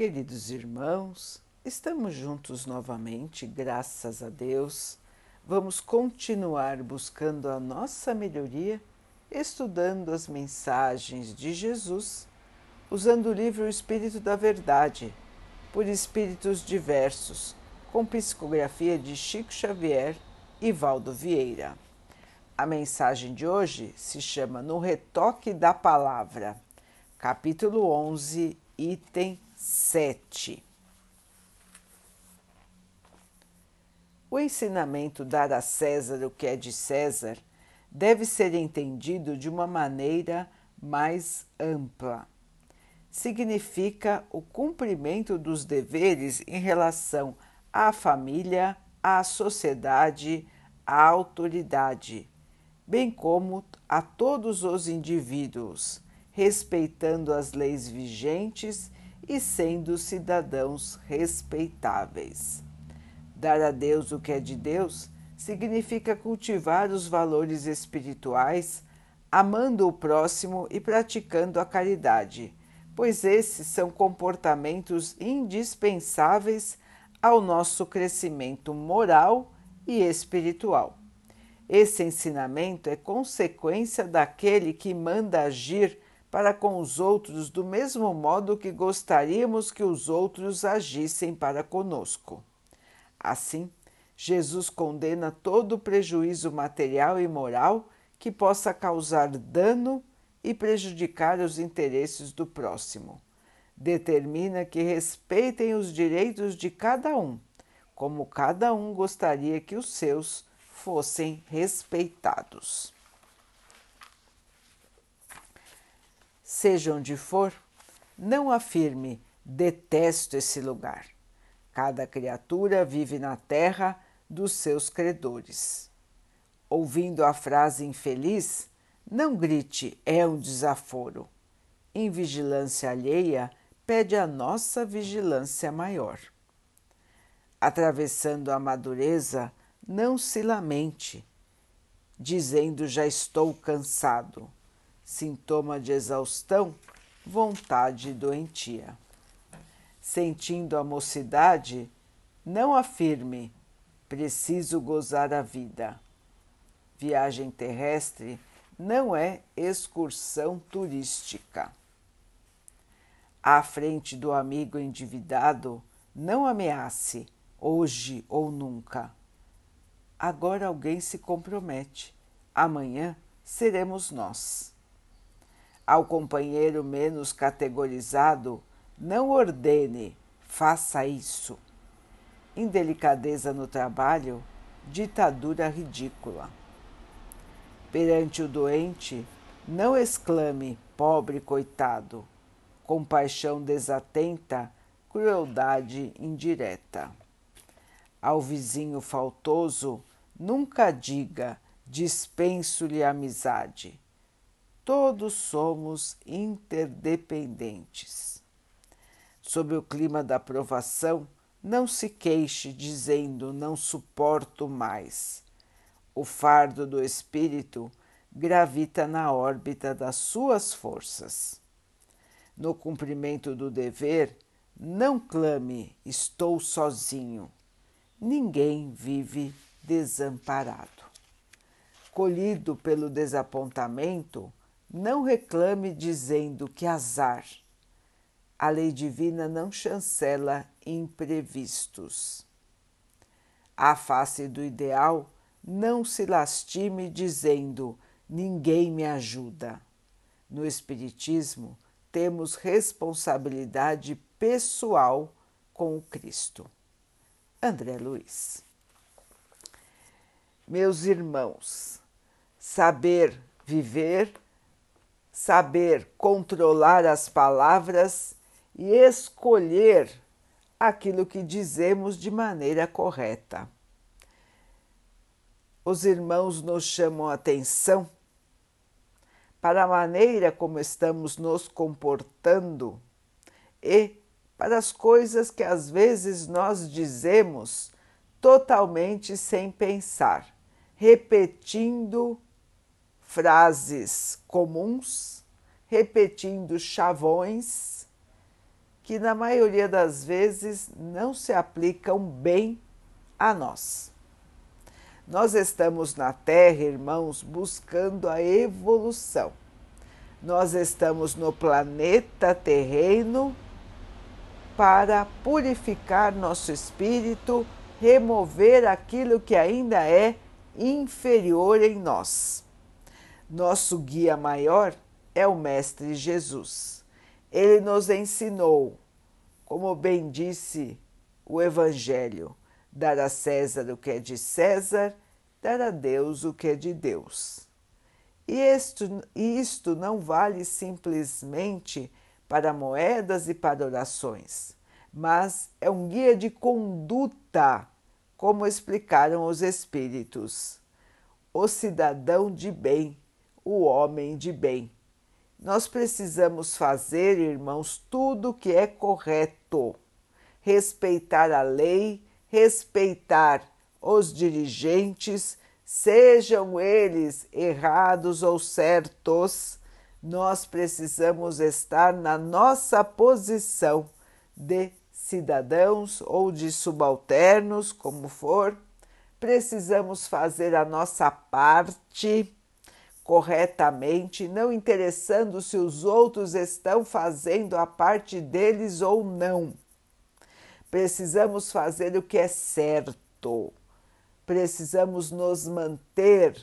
Queridos irmãos, estamos juntos novamente, graças a Deus. Vamos continuar buscando a nossa melhoria, estudando as mensagens de Jesus, usando o livro Espírito da Verdade, por espíritos diversos, com psicografia de Chico Xavier e Valdo Vieira. A mensagem de hoje se chama No Retoque da Palavra, capítulo 11, item 7. O ensinamento dar a César o que é de César deve ser entendido de uma maneira mais ampla. Significa o cumprimento dos deveres em relação à família, à sociedade, à autoridade, bem como a todos os indivíduos, respeitando as leis vigentes e sendo cidadãos respeitáveis. Dar a Deus o que é de Deus significa cultivar os valores espirituais, amando o próximo e praticando a caridade, pois esses são comportamentos indispensáveis ao nosso crescimento moral e espiritual. Esse ensinamento é consequência daquele que manda agir para com os outros do mesmo modo que gostaríamos que os outros agissem para conosco. Assim, Jesus condena todo prejuízo material e moral que possa causar dano e prejudicar os interesses do próximo. Determina que respeitem os direitos de cada um, como cada um gostaria que os seus fossem respeitados. Seja onde for, não afirme detesto esse lugar. Cada criatura vive na terra dos seus credores. Ouvindo a frase infeliz, não grite é um desaforo. Em vigilância alheia, pede a nossa vigilância maior. Atravessando a madureza, não se lamente, dizendo já estou cansado sintoma de exaustão, vontade doentia. Sentindo a mocidade, não afirme preciso gozar a vida. Viagem terrestre não é excursão turística. À frente do amigo endividado, não ameace, hoje ou nunca. Agora alguém se compromete, amanhã seremos nós. Ao companheiro menos categorizado, não ordene, faça isso. Indelicadeza no trabalho, ditadura ridícula. Perante o doente, não exclame, pobre coitado. Compaixão desatenta, crueldade indireta. Ao vizinho faltoso, nunca diga, dispenso-lhe amizade todos somos interdependentes. Sob o clima da provação, não se queixe dizendo não suporto mais. O fardo do espírito gravita na órbita das suas forças. No cumprimento do dever, não clame estou sozinho. Ninguém vive desamparado. Colhido pelo desapontamento, não reclame dizendo que azar. A lei divina não chancela imprevistos. À face do ideal, não se lastime dizendo ninguém me ajuda. No Espiritismo, temos responsabilidade pessoal com o Cristo. André Luiz. Meus irmãos, saber viver saber controlar as palavras e escolher aquilo que dizemos de maneira correta. Os irmãos nos chamam a atenção para a maneira como estamos nos comportando e para as coisas que às vezes nós dizemos totalmente sem pensar, repetindo frases comuns, repetindo chavões que na maioria das vezes não se aplicam bem a nós. Nós estamos na Terra, irmãos, buscando a evolução. Nós estamos no planeta terreno para purificar nosso espírito, remover aquilo que ainda é inferior em nós. Nosso guia maior é o Mestre Jesus. Ele nos ensinou, como bem disse o Evangelho, dar a César o que é de César, dar a Deus o que é de Deus. E isto, isto não vale simplesmente para moedas e para orações, mas é um guia de conduta, como explicaram os Espíritos. O cidadão de bem, o homem de bem. Nós precisamos fazer, irmãos, tudo o que é correto, respeitar a lei, respeitar os dirigentes, sejam eles errados ou certos, nós precisamos estar na nossa posição de cidadãos ou de subalternos, como for, precisamos fazer a nossa parte corretamente, não interessando se os outros estão fazendo a parte deles ou não. Precisamos fazer o que é certo. Precisamos nos manter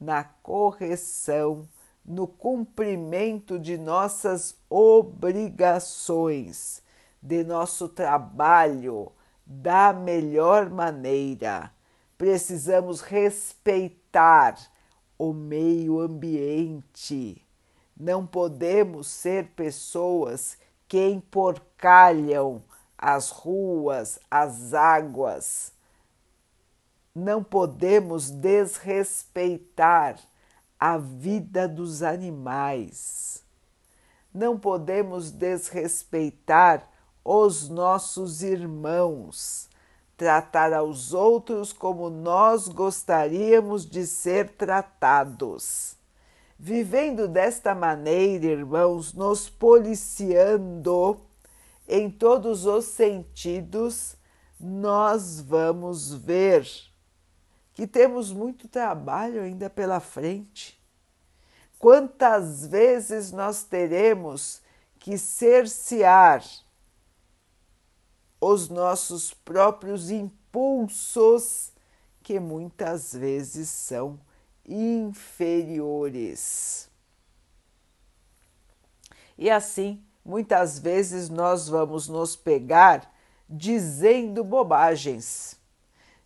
na correção, no cumprimento de nossas obrigações, de nosso trabalho da melhor maneira. Precisamos respeitar o meio ambiente. Não podemos ser pessoas que emporcalham as ruas, as águas. Não podemos desrespeitar a vida dos animais. Não podemos desrespeitar os nossos irmãos, tratar aos outros como nós gostaríamos de ser tratados. Vivendo desta maneira, irmãos, nos policiando, em todos os sentidos, nós vamos ver que temos muito trabalho ainda pela frente. Quantas vezes nós teremos que cercear os nossos próprios impulsos, que muitas vezes são inferiores. E assim muitas vezes nós vamos nos pegar dizendo bobagens,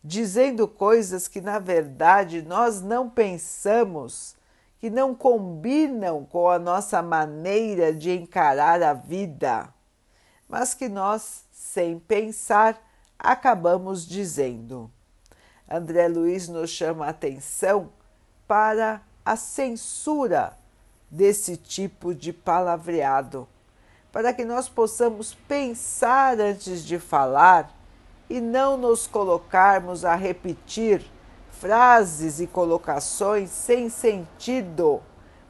dizendo coisas que na verdade nós não pensamos, que não combinam com a nossa maneira de encarar a vida, mas que nós, sem pensar, acabamos dizendo. André Luiz nos chama a atenção para a censura desse tipo de palavreado para que nós possamos pensar antes de falar e não nos colocarmos a repetir frases e colocações sem sentido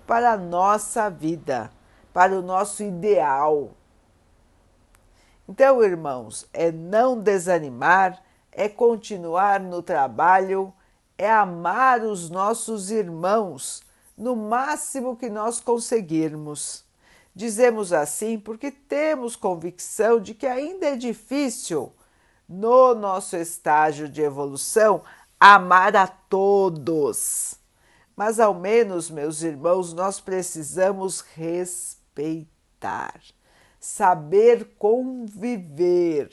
para a nossa vida, para o nosso ideal. Então, irmãos, é não desanimar, é continuar no trabalho, é amar os nossos irmãos no máximo que nós conseguirmos Dizemos assim porque temos convicção de que ainda é difícil, no nosso estágio de evolução, amar a todos. Mas ao menos, meus irmãos, nós precisamos respeitar, saber conviver,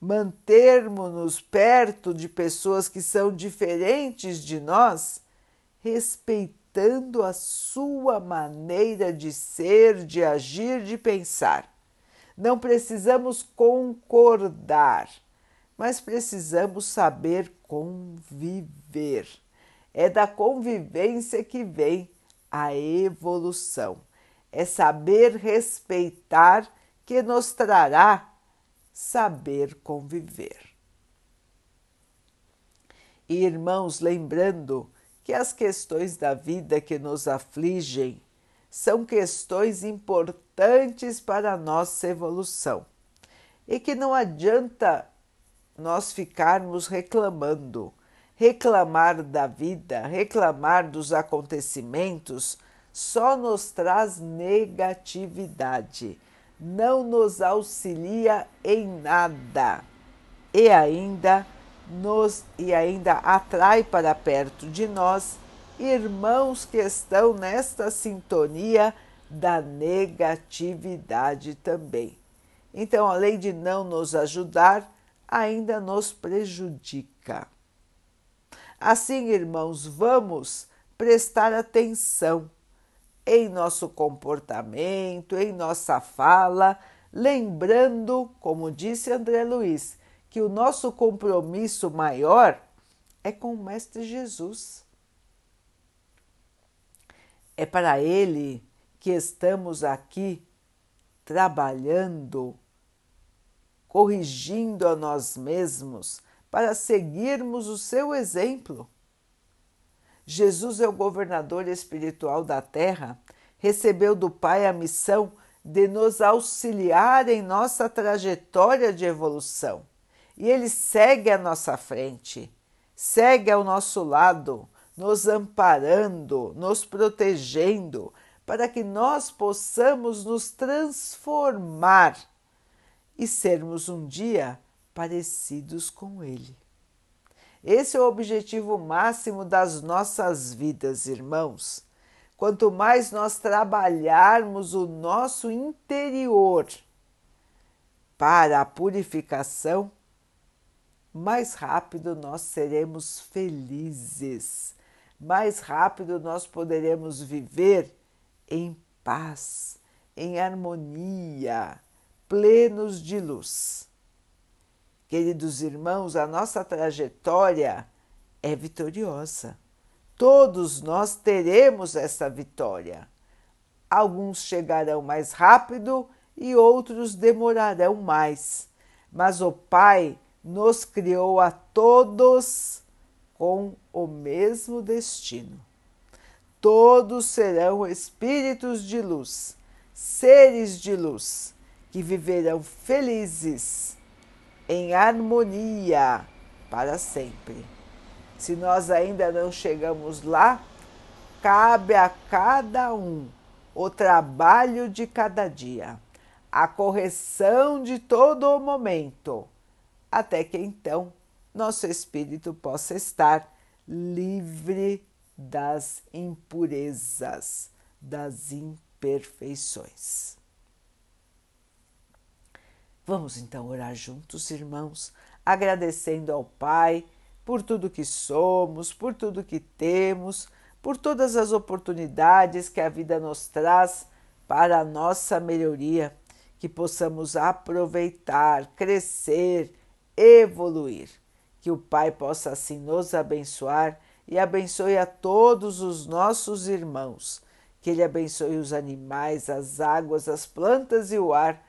mantermos-nos perto de pessoas que são diferentes de nós, respeitando a sua maneira de ser, de agir, de pensar. Não precisamos concordar, mas precisamos saber conviver. É da convivência que vem a evolução. É saber respeitar que nos trará saber conviver. Irmãos, lembrando que as questões da vida que nos afligem são questões importantes para a nossa evolução e que não adianta nós ficarmos reclamando. Reclamar da vida, reclamar dos acontecimentos, só nos traz negatividade, não nos auxilia em nada e ainda nos e ainda atrai para perto de nós irmãos que estão nesta sintonia da negatividade também. Então, além de não nos ajudar, ainda nos prejudica. Assim, irmãos, vamos prestar atenção em nosso comportamento, em nossa fala, lembrando, como disse André Luiz, que o nosso compromisso maior é com o Mestre Jesus. É para Ele que estamos aqui trabalhando, corrigindo a nós mesmos para seguirmos o seu exemplo. Jesus é o governador espiritual da terra, recebeu do Pai a missão de nos auxiliar em nossa trajetória de evolução. E ele segue à nossa frente, segue ao nosso lado, nos amparando, nos protegendo, para que nós possamos nos transformar e sermos um dia parecidos com Ele. Esse é o objetivo máximo das nossas vidas, irmãos. Quanto mais nós trabalharmos o nosso interior para a purificação, mais rápido nós seremos felizes, mais rápido nós poderemos viver em paz, em harmonia, plenos de luz. Queridos irmãos, a nossa trajetória é vitoriosa. Todos nós teremos essa vitória. Alguns chegarão mais rápido e outros demorarão mais, mas o Pai nos criou a todos com o mesmo destino todos serão espíritos de luz, seres de luz, que viverão felizes, em harmonia para sempre. Se nós ainda não chegamos lá, cabe a cada um o trabalho de cada dia, a correção de todo o momento, até que então nosso espírito possa estar livre das impurezas, das imperfeições. Vamos então orar juntos, irmãos, agradecendo ao Pai por tudo que somos, por tudo que temos, por todas as oportunidades que a vida nos traz para a nossa melhoria, que possamos aproveitar, crescer, evoluir. Que o Pai possa assim nos abençoar e abençoe a todos os nossos irmãos. Que Ele abençoe os animais, as águas, as plantas e o ar